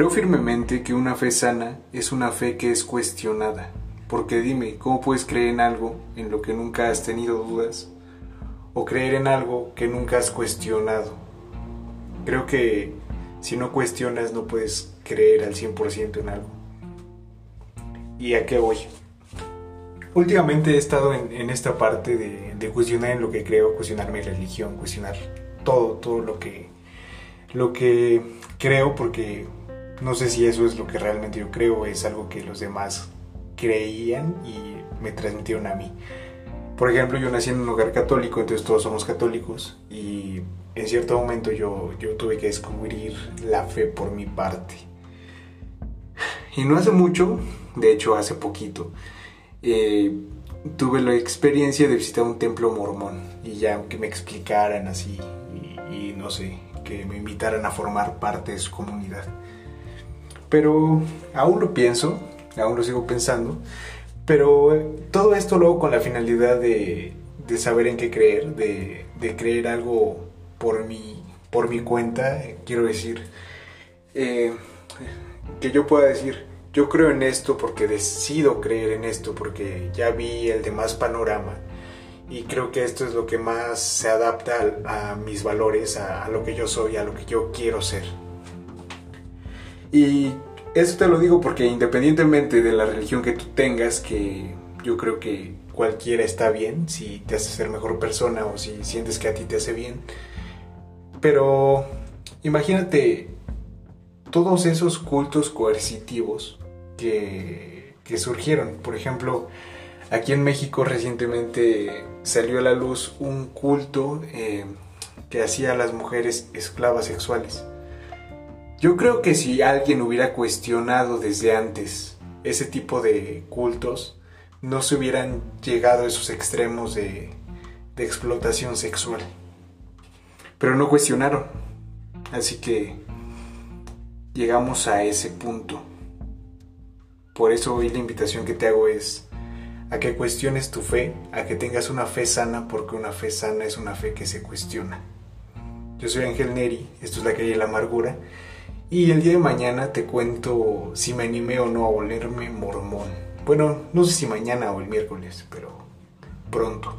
Creo firmemente que una fe sana es una fe que es cuestionada. Porque dime, ¿cómo puedes creer en algo en lo que nunca has tenido dudas? O creer en algo que nunca has cuestionado. Creo que si no cuestionas no puedes creer al 100% en algo. ¿Y a qué voy? Últimamente he estado en, esta parte de, de, cuestionar en lo que creo, cuestionar mi religión, cuestionar todo, todo lo que, lo que creo, porque no sé si eso es lo que realmente yo creo, es algo que los demás creían y me transmitieron a mí. Por ejemplo, yo nací en un hogar católico, entonces todos somos católicos y en cierto momento yo, yo tuve que descubrir la fe por mi parte. Y no hace mucho, de hecho hace poquito, eh, tuve la experiencia de visitar un templo mormón y ya que me explicaran así y, no sé, que me invitaran a formar parte de su comunidad. Pero aún lo pienso, aún lo sigo pensando, pero todo esto luego con la finalidad de, de saber en qué creer, de, de, creer algo por mi, por mi cuenta, quiero decir, eh, que yo pueda decir, yo creo en esto porque decido creer en esto, porque ya vi el demás panorama y creo que esto es lo que más se adapta a, mis valores, a, lo que yo soy, a lo que yo quiero ser. Y eso te lo digo porque independientemente de la religión que tú tengas, que yo creo que cualquiera está bien, si te hace ser mejor persona o si sientes que a ti te hace bien, pero imagínate todos esos cultos coercitivos que, surgieron. Por ejemplo, aquí en México recientemente salió a la luz un culto eh, que hacía a las mujeres esclavas sexuales. Yo creo que si alguien hubiera cuestionado desde antes ese tipo de cultos, no se hubieran llegado a esos extremos de, de explotación sexual. Pero no cuestionaron. Así que llegamos a ese punto. Por eso hoy la invitación que te hago es a que cuestiones tu fe, a que tengas una fe sana, porque una fe sana es una fe que se cuestiona. Yo soy Ángel Neri, esto es La Calle de la Amargura, y el día de mañana te cuento si me animé o no a volverme mormón. Bueno, no sé si mañana o el miércoles, pero pronto.